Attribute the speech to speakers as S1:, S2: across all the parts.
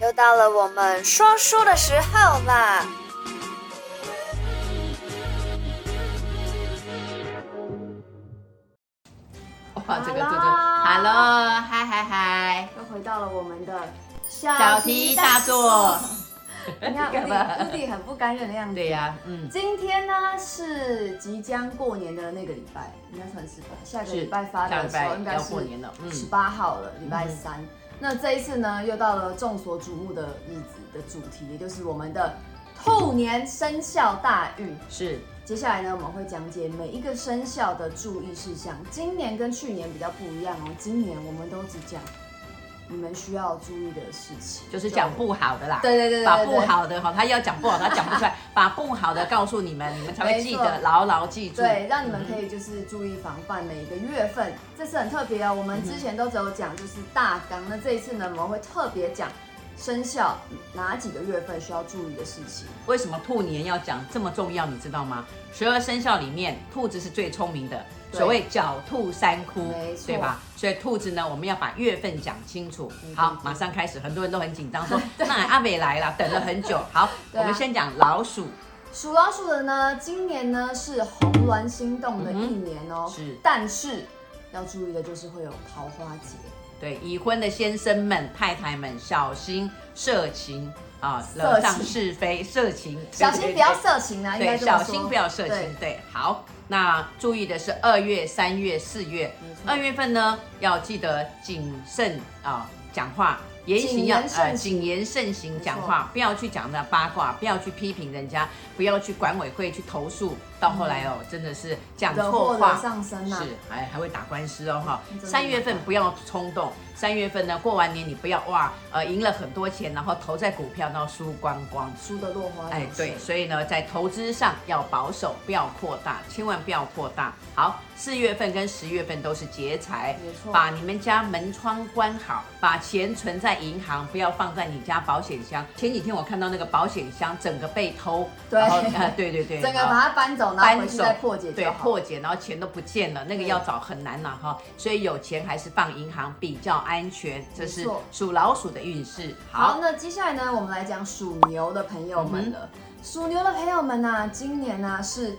S1: 又到了我们说书的时候啦！
S2: 哇，这个这个，Hello，嗨嗨嗨，
S3: 又回到了我们的
S2: 小题大做。
S3: 你看，Udi Udi 很不甘愿的样子。
S2: 对呀、啊，嗯。
S3: 今天呢是即将过年的那个礼拜，应该算是吧。下个礼拜发的时候应该是十八号了，礼拜三。嗯、那这一次呢，又到了众所瞩目的日子的主题，也就是我们的兔年生肖大运。
S2: 是。
S3: 接下来呢，我们会讲解每一个生肖的注意事项。今年跟去年比较不一样哦，今年我们都只讲。你们需要注意的事情，
S2: 就是讲不好的啦。
S3: 对对对，对，
S2: 把不好的哈，他要讲不好，他讲不出来，把不好的告诉你们，你们才会记得，牢牢记住。
S3: 对，让你们可以就是注意防范每一个月份。嗯、这次很特别哦，我们之前都只有讲就是大纲，那这一次呢，我们会特别讲生肖哪几个月份需要注意的事情。
S2: 为什么兔年要讲这么重要？你知道吗？十二生肖里面，兔子是最聪明的。所谓狡兔三窟，对吧？所以兔子呢，我们要把月份讲清楚。好，马上开始，很多人都很紧张，说 那阿美来了，等了很久。好，我们先讲老鼠。
S3: 属老鼠的呢，今年呢是红鸾心动的一年哦。是，但是要注意的就是会有桃花劫。
S2: 对，已婚的先生们、太太们小心色情啊，惹上是非，色情，
S3: 小心不要色情啊，
S2: 对，小心不要色情。对，好。那注意的是二月、三月、四月，二月份呢要记得谨慎啊，讲话言行要呃谨言慎行，讲话不要去讲那八卦，不要去批评人家，不要去管委会去投诉。到后来哦，真的是讲错话，
S3: 上升啊、
S2: 是还还会打官司哦哈。三月份不要冲动，三月份呢过完年你不要哇呃赢了很多钱，然后投在股票然后输光光，
S3: 输的落花。哎
S2: 对，所以呢在投资上要保守，不要扩大，千万不要扩大。好，四月份跟十月份都是劫财，没错，把你们家门窗关好，把钱存在银行，不要放在你家保险箱。前几天我看到那个保险箱整个被偷，对，对对对，
S3: 整个把它搬走。搬走，破解
S2: 对，破解，然后钱都不见了，那个要找很难了哈，所以有钱还是放银行比较安全。这是属老鼠的运势。
S3: 好，那接下来呢，我们来讲属牛的朋友们了。属牛的朋友们呢，今年呢是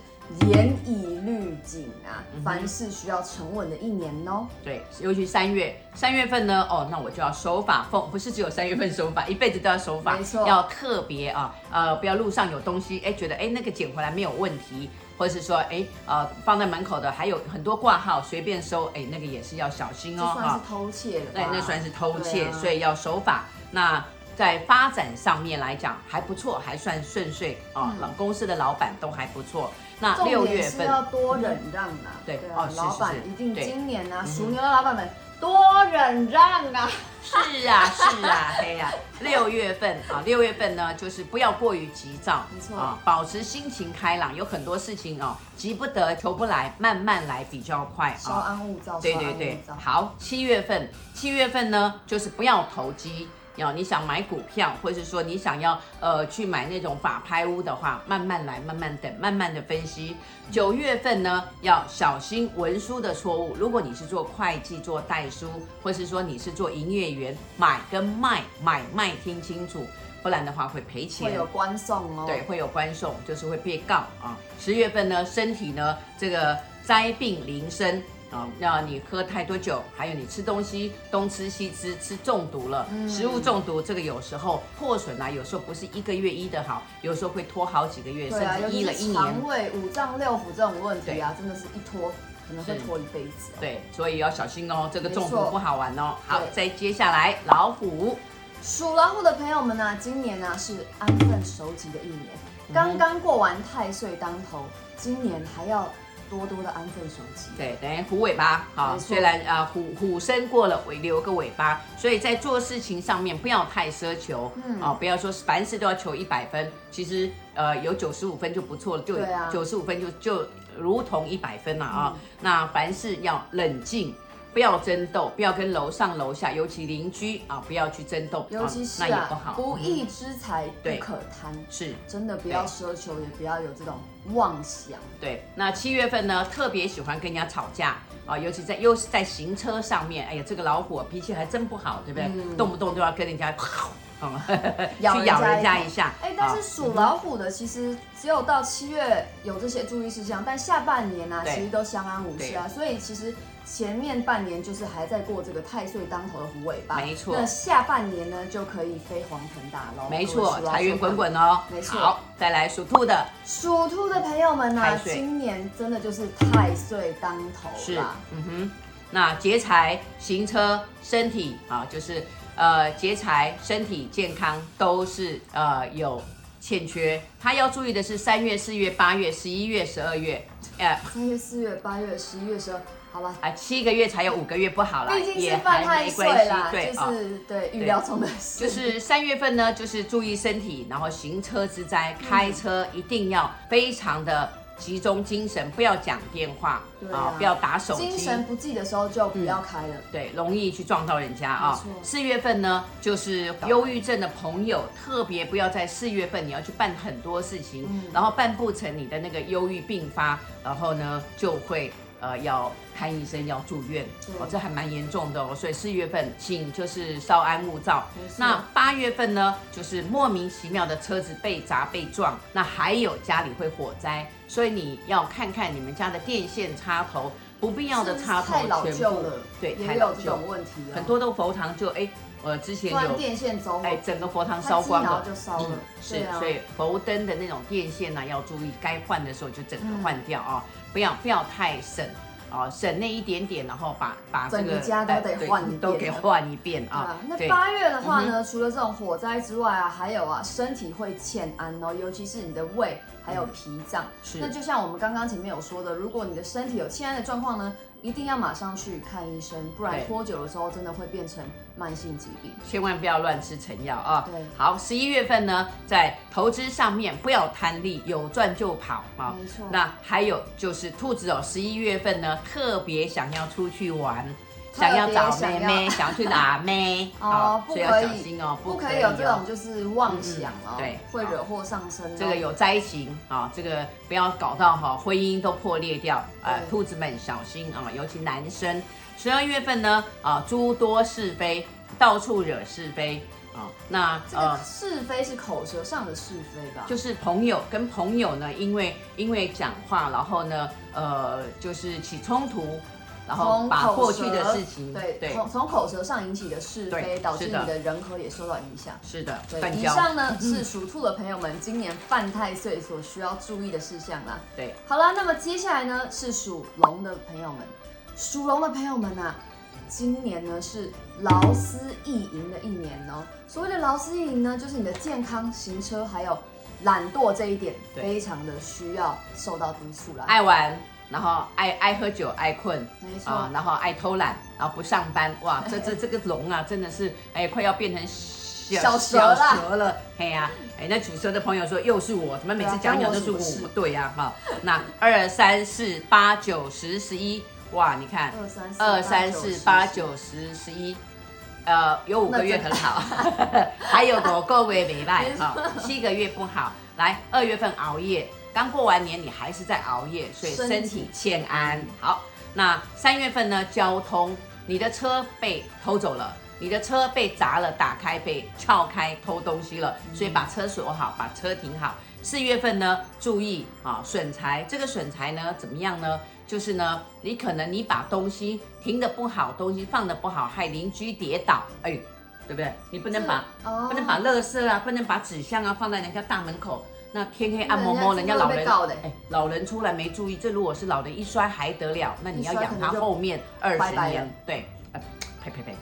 S3: 严以律己啊，凡事需要沉稳的一年哦。
S2: 对，尤其三月，三月份呢，哦，那我就要守法，奉不是只有三月份守法，一辈子都要守法，没错，要特别啊，呃，不要路上有东西，哎，觉得哎那个捡回来没有问题。或者是说，哎，呃，放在门口的还有很多挂号，随便收，哎，那个也是要小心哦，
S3: 算是偷窃了。
S2: 对，那算是偷窃，啊、所以要守法。那在发展上面来讲还不错，还算顺遂啊。老、嗯、公司的老板都还不错。那六月份
S3: 要多忍让啊。
S2: 对，
S3: 对
S2: 哦，
S3: 老板
S2: 是是是
S3: 一定今年呢、啊，属牛的老板们。多忍让啊！
S2: 是啊，是啊，嘿呀、啊，六月份啊，六月份呢，就是不要过于急躁，没错啊，保持心情开朗。有很多事情哦，急不得，求不来，慢慢来比较快啊。
S3: 稍安勿躁，
S2: 对对对，好，七月份，七月份呢，就是不要投机。要你想买股票，或是说你想要呃去买那种法拍屋的话，慢慢来，慢慢等，慢慢的分析。九月份呢，要小心文书的错误。如果你是做会计、做代书，或是说你是做营业员，买跟卖买卖听清楚，不然的话会赔钱。
S3: 会有官送哦。
S2: 对，会有官送，就是会被告啊。十月份呢，身体呢这个灾病临身。啊，那你喝太多酒，还有你吃东西东吃西吃，吃中毒了，嗯、食物中毒，这个有时候破损啊，有时候不是一个月医的好，有时候会拖好几个月，啊、甚至医了一年。
S3: 肠胃五脏六腑这种问题啊，真的是一拖可能会拖一辈子，哦。对，
S2: 所以要小心哦，这个中毒不好玩哦。好，再接下来老虎，
S3: 属老虎的朋友们呢，啊，今年呢，啊、是安分守己的一年，刚刚过完太岁当头，今年还要。多多的安分守己，
S2: 对，等于虎尾巴啊。虽然啊虎虎生过了，尾留个尾巴，所以在做事情上面不要太奢求，嗯啊，不要说凡事都要求一百分，其实呃有九十五分就不错了，就九十五分就就如同一百分了啊。嗯、那凡事要冷静。不要争斗，不要跟楼上楼下，尤其邻居啊，不要去争斗，
S3: 尤其是、啊、
S2: 那也不好。
S3: 不义之财不可贪，
S2: 是
S3: 真的不要奢求，也不要有这种妄想。
S2: 对，那七月份呢，特别喜欢跟人家吵架啊，尤其在又是在行车上面，哎呀，这个老虎脾气还真不好，对不对？嗯、动不动就要跟人家嗯，
S3: 咬
S2: 去咬人家一下。
S3: 哎，但是属老虎的其实只有到七月有这些注意事项，但下半年呢，其实都相安无事啊。所以其实前面半年就是还在过这个太岁当头的虎尾巴，
S2: 没错。
S3: 那下半年呢就可以飞黄腾达喽，
S2: 没错，财源滚滚哦。
S3: 没错。
S2: 好，再来属兔的，
S3: 属兔的朋友们呢，今年真的就是太岁当头了。
S2: 是，嗯哼。那劫财、行车、身体啊，就是呃劫财、身体健康都是呃有欠缺。他要注意的是三月、四月、八月、十一月、十二月，呃，
S3: 三月、四月、八月、十一月、十二，好吧，
S2: 啊，七个月才有五个月不好了，
S3: 毕竟是犯太岁啦，对，就是对预料中的事。
S2: 就是三月份呢，就是注意身体，然后行车之灾，开车一定要非常的。集中精神，不要讲电话啊，不要打手机。
S3: 精神不济的时候就不要开了，
S2: 嗯、对，容易去撞到人家啊。四月份呢，就是忧郁症的朋友，特别不要在四月份，你要去办很多事情，嗯、然后办不成，你的那个忧郁病发，然后呢就会。呃，要看医生，要住院。哦，这还蛮严重的哦。所以四月份，请就是稍安勿躁。那八月份呢，就是莫名其妙的车子被砸被撞，那还有家里会火灾，所以你要看看你们家的电线插头，不必要的插头全部，太老旧了，对，太老旧，问题很多都佛堂就哎，呃，之前有
S3: 电线走，
S2: 哎，整个佛堂烧光了，
S3: 就烧了，
S2: 是，所以佛灯的那种电线呢，要注意，该换的时候就整个换掉啊。不要不要太省哦，省那一点点，然后把把这个整个
S3: 家都得换一遍，
S2: 都给换一遍啊。
S3: 那八月的话呢，除了这种火灾之外啊，还有啊，身体会欠安哦，尤其是你的胃还有脾脏。是。那就像我们刚刚前面有说的，如果你的身体有欠安的状况呢，一定要马上去看医生，不然拖久的时候真的会变成慢性疾病。
S2: 千万不要乱吃成药啊！对，好，十一月份呢，在投资上面不要贪利，有赚就跑啊。没错。那还有就是兔子哦，十一月份呢，特别想要出去玩。想要找妹妹，想要去哪 妹
S3: 哦，不可以，
S2: 小心哦，
S3: 不可以有这种就是妄想哦，对，会惹祸上身。
S2: 这个有灾情啊，这个不要搞到哈婚姻都破裂掉。呃，兔子们小心啊，尤其男生。十二月份呢，啊，诸多是非，到处惹是非啊。那
S3: 这个是非是口舌上的是非吧？
S2: 就是朋友跟朋友呢，因为因为讲话，然后呢，呃，就是起冲突。然后把过去的事情，
S3: 对对，从从口舌上引起的是非，导致你的人和也受到影响。
S2: 是的，
S3: 对。以上呢是属兔的朋友们今年犯太岁所需要注意的事项啦。
S2: 对，
S3: 好了，那么接下来呢是属龙的朋友们，属龙的朋友们啊，今年呢是劳思逸盈的一年哦。所谓的劳思逸盈呢，就是你的健康、行车还有懒惰这一点，非常的需要受到督促啦。
S2: 爱玩。然后爱爱喝酒，爱困，啊，然后爱偷懒，然后不上班，哇，这这这个龙啊，真的是哎，快要变成小
S3: 小
S2: 蛇了，嘿呀，哎，那属蛇的朋友说又是我，怎么每次讲讲都是我？不对呀，哈，那二三四八九十十一，哇，你看二三四八九十十一，呃，有五个月很好，还有五个月没赖哈，七个月不好，来二月份熬夜。刚过完年，你还是在熬夜，所以身体欠安。好，那三月份呢？交通，你的车被偷走了，你的车被砸了，打开被撬开偷东西了，所以把车锁好，把车停好。四月份呢，注意啊，损财。这个损财呢，怎么样呢？就是呢，你可能你把东西停得不好，东西放得不好，害邻居跌倒，哎，对不对？你不能把不能把垃圾啊，不能把纸箱啊放在人家大门口。那天黑暗摸摸，人家老人哎，老人出来没注意，这如果是老人一摔还得了？那你要养他后面二十年，对，呸呸呸，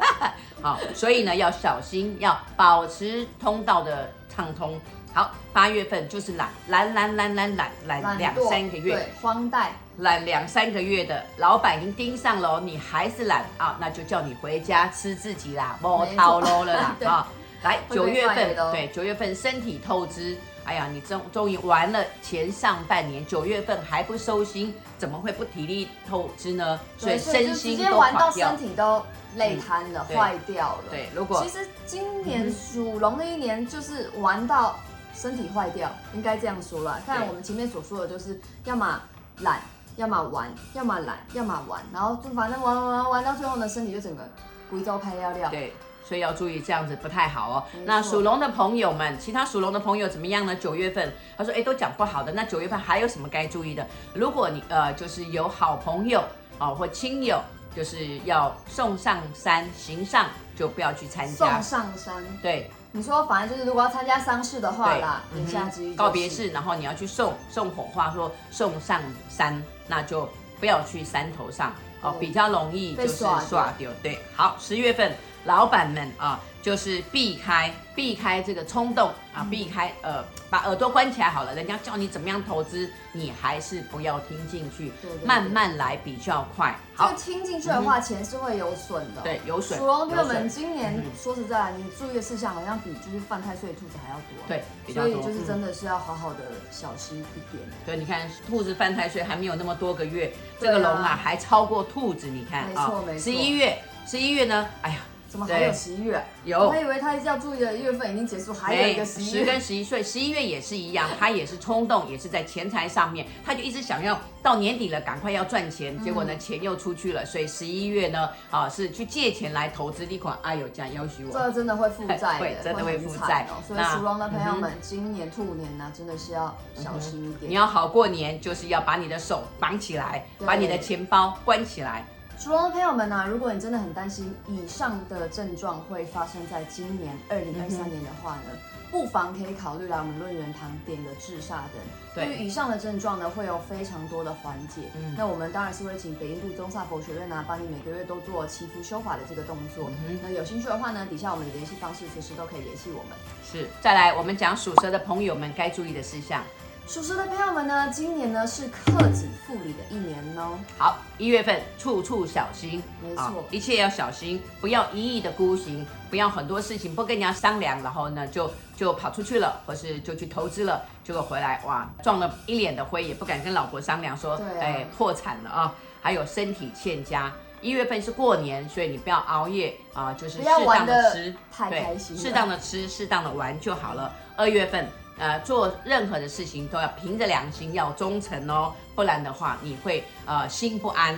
S2: 好，所以呢要小心，要保持通道的畅通。好，八月份就是懒懒懒懒懒懒懒两三个月，
S3: 对，荒怠
S2: 懒两三个月的老板已经盯上了，你还是懒啊，那就叫你回家吃自己啦，摸掏喽了啦 啊！来九月份，对，九月份身体透支。哎呀，你终终于玩了前上半年，九月份还不收心，怎么会不体力透支呢？所以身心都玩到
S3: 身体都累瘫了，坏、嗯、掉了。
S2: 对，如果
S3: 其实今年属龙的一年就是玩到身体坏掉，嗯、应该这样说了。看我们前面所说的，就是要么懒，要么玩，要么懒，要么玩，然后就反正玩玩玩玩到最后呢，身体就整个贵州拍尿尿。
S2: 对。所以要注意这样子不太好哦。那属龙的朋友们，其他属龙的朋友怎么样呢？九月份他说，哎，都讲不好的，那九月份还有什么该注意的？如果你呃就是有好朋友啊、呃、或亲友，就是要送上山行上，就不要去参加。
S3: 送上山，
S2: 对。
S3: 你说，反正就是如果要参加丧事的话啦，言下之意
S2: 告别式，然后你要去送送火化，说送上山，那就不要去山头上哦，比较容易就是耍掉。对，好，十月份老板们啊。就是避开避开这个冲动啊，避开呃，把耳朵关起来好了。人家叫你怎么样投资，你还是不要听进去，
S3: 对对对，
S2: 慢慢来比较快。好，
S3: 听进去的话，钱是会有损的。
S2: 对，有损。
S3: 属龙朋友们，今年说实在，你注意的事项好像比就是犯太岁兔子还要多。
S2: 对，比较多。
S3: 所以就是真的是要好好的小心一点。
S2: 对，你看兔子犯太岁还没有那么多个月，这个龙啊还超过兔子，你看啊，十一月，十一月呢，哎呀。
S3: 怎么还有十一月？
S2: 有，
S3: 我还以为他要注意的月份已经结束，还有一个十一月。
S2: 十跟十一岁，十一月也是一样，他也是冲动，也是在钱财上面，他就一直想要到年底了，赶快要赚钱，结果呢，钱又出去了，所以十一月呢，啊，是去借钱来投资一款。哎呦，这样要许我，
S3: 这真的会负债，
S2: 会真的会负债
S3: 哦。所以属龙的朋友们，今年兔年呢，真的是要小心一点。
S2: 你要好过年，就是要把你的手绑起来，把你的钱包关起来。
S3: 属龙的朋友们呢、啊，如果你真的很担心以上的症状会发生在今年二零二三年的话呢，嗯、不妨可以考虑来我们润元堂点个治煞灯。对于以上的症状呢，会有非常多的缓解。嗯，那我们当然是会请北印度宗萨佛学院呢、啊，帮你每个月都做祈福修法的这个动作。嗯，那有兴趣的话呢，底下我们的联系方式随时都可以联系我们。
S2: 是，再来我们讲属蛇的朋友们该注意的事项。
S3: 属蛇的朋友们呢，今年呢是克己复礼的一年哦。
S2: 好，一月份处处小心，
S3: 没错，
S2: 一切要小心，不要一意的孤行，不要很多事情不跟人家商量，然后呢就就跑出去了，或是就去投资了，结果回来哇撞了一脸的灰，也不敢跟老婆商量说，哎破产了啊。还有身体欠佳，一月份是过年，所以你不要熬夜啊，就是适当的吃，
S3: 太开心，
S2: 适当的吃，适当的玩就好了。二月份。呃，做任何的事情都要凭着良心，要忠诚哦，不然的话你会呃心不安，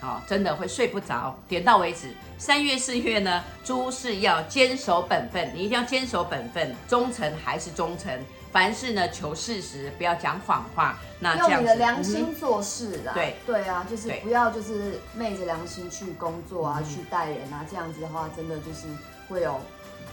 S2: 哦，真的会睡不着。点到为止。三月四月呢，诸事要坚守本分，你一定要坚守本分，忠诚还是忠诚，凡事呢求事实，不要讲谎话。那
S3: 用你的良心做事啦。
S2: 对
S3: 对啊，就是不要就是昧着良心去工作啊，去待人啊，这样子的话，真的就是会有。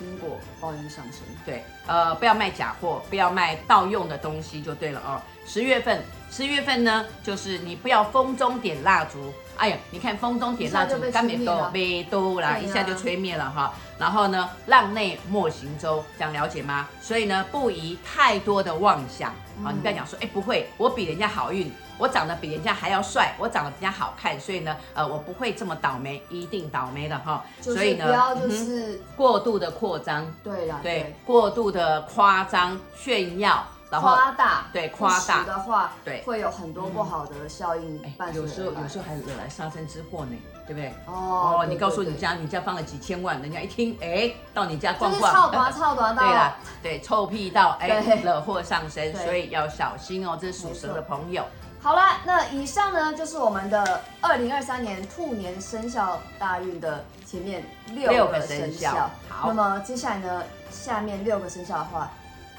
S3: 因果报应上升，
S2: 对，呃，不要卖假货，不要卖盗用的东西就对了哦。十月份，十月份呢，就是你不要风中点蜡烛，哎呀，你看风中点蜡烛，干没都没都啦，一下就吹灭了哈。然后呢，浪内莫行舟，这样了解吗？所以呢，不宜太多的妄想啊、你不要讲说，哎，不会，我比人家好运。我长得比人家还要帅，我长得比人家好看，所以呢，呃，我不会这么倒霉，一定倒霉的哈。所以呢，
S3: 不要就是、嗯、
S2: 过度的扩张，
S3: 对啦，对，
S2: 对，过度的夸张炫耀，然后
S3: 夸大，
S2: 对，夸大。
S3: 的话，对，会有很多不好的效应伴随、嗯。有时候
S2: 有时候还惹来杀身之祸呢，对不对？哦，哦，你告诉你家，你家放了几千万，人家一听，哎，到你家逛逛，
S3: 超短超短到，
S2: 对啦，对，臭屁到，哎，惹祸上身，所以要小心哦，这是属蛇的朋友。
S3: 好了，那以上呢就是我们的二零二三年兔年生肖大运的前面六个生肖。好，那么接下来呢，下面六个生肖的话，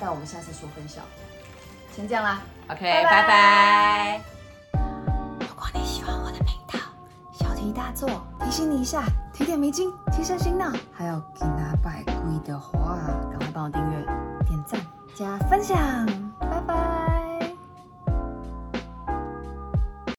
S3: 待我们下次说分享。先这样啦
S2: ，OK，拜拜。
S3: 如果你喜欢我的频道，小题大做，提醒你一下，提点迷津，提升心脑，还有给拿百贵的话，赶快帮我订阅、点赞、加分享。